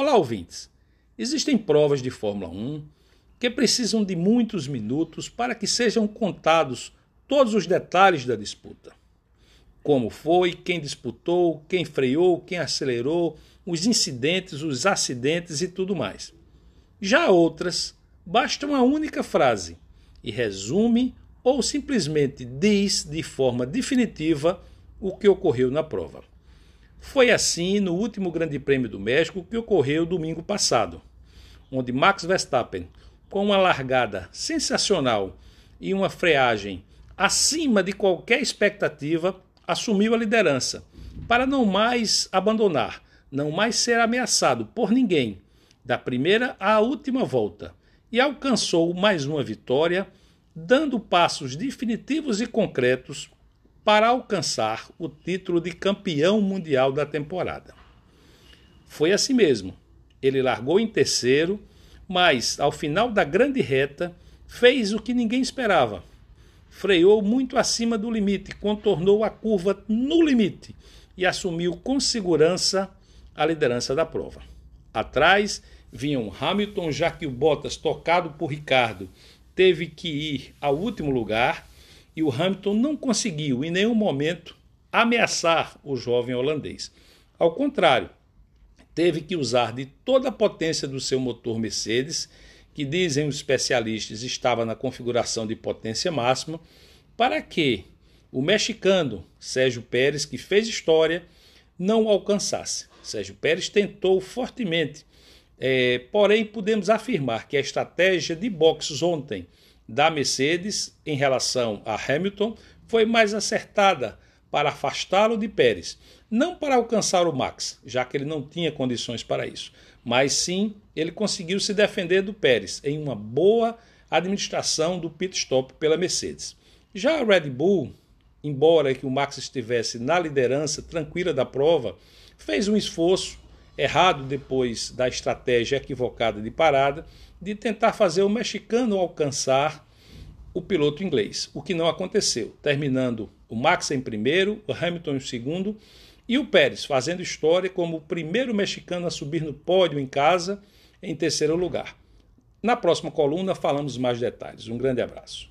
Olá, ouvintes! Existem provas de Fórmula 1 que precisam de muitos minutos para que sejam contados todos os detalhes da disputa. Como foi, quem disputou, quem freou, quem acelerou, os incidentes, os acidentes e tudo mais. Já outras, basta uma única frase e resume ou simplesmente diz de forma definitiva o que ocorreu na prova. Foi assim no último Grande Prêmio do México que ocorreu domingo passado, onde Max Verstappen, com uma largada sensacional e uma freagem acima de qualquer expectativa, assumiu a liderança, para não mais abandonar, não mais ser ameaçado por ninguém, da primeira à última volta, e alcançou mais uma vitória, dando passos definitivos e concretos para alcançar o título de campeão mundial da temporada. Foi assim mesmo. Ele largou em terceiro, mas ao final da grande reta fez o que ninguém esperava. Freou muito acima do limite, contornou a curva no limite e assumiu com segurança a liderança da prova. Atrás vinham Hamilton, já que o Bottas, tocado por Ricardo, teve que ir ao último lugar e o Hamilton não conseguiu em nenhum momento ameaçar o jovem holandês. Ao contrário, teve que usar de toda a potência do seu motor Mercedes, que dizem os especialistas estava na configuração de potência máxima, para que o mexicano Sérgio Pérez, que fez história, não o alcançasse. Sérgio Pérez tentou fortemente, é, porém podemos afirmar que a estratégia de boxes ontem da Mercedes em relação a Hamilton foi mais acertada para afastá-lo de Pérez, não para alcançar o Max, já que ele não tinha condições para isso, mas sim ele conseguiu se defender do Pérez em uma boa administração do pit stop pela Mercedes. Já a Red Bull, embora que o Max estivesse na liderança tranquila da prova, fez um esforço errado depois da estratégia equivocada de parada de tentar fazer o mexicano alcançar o piloto inglês, o que não aconteceu, terminando o Max em primeiro, o Hamilton em segundo e o Pérez fazendo história como o primeiro mexicano a subir no pódio em casa em terceiro lugar. Na próxima coluna falamos mais detalhes. Um grande abraço.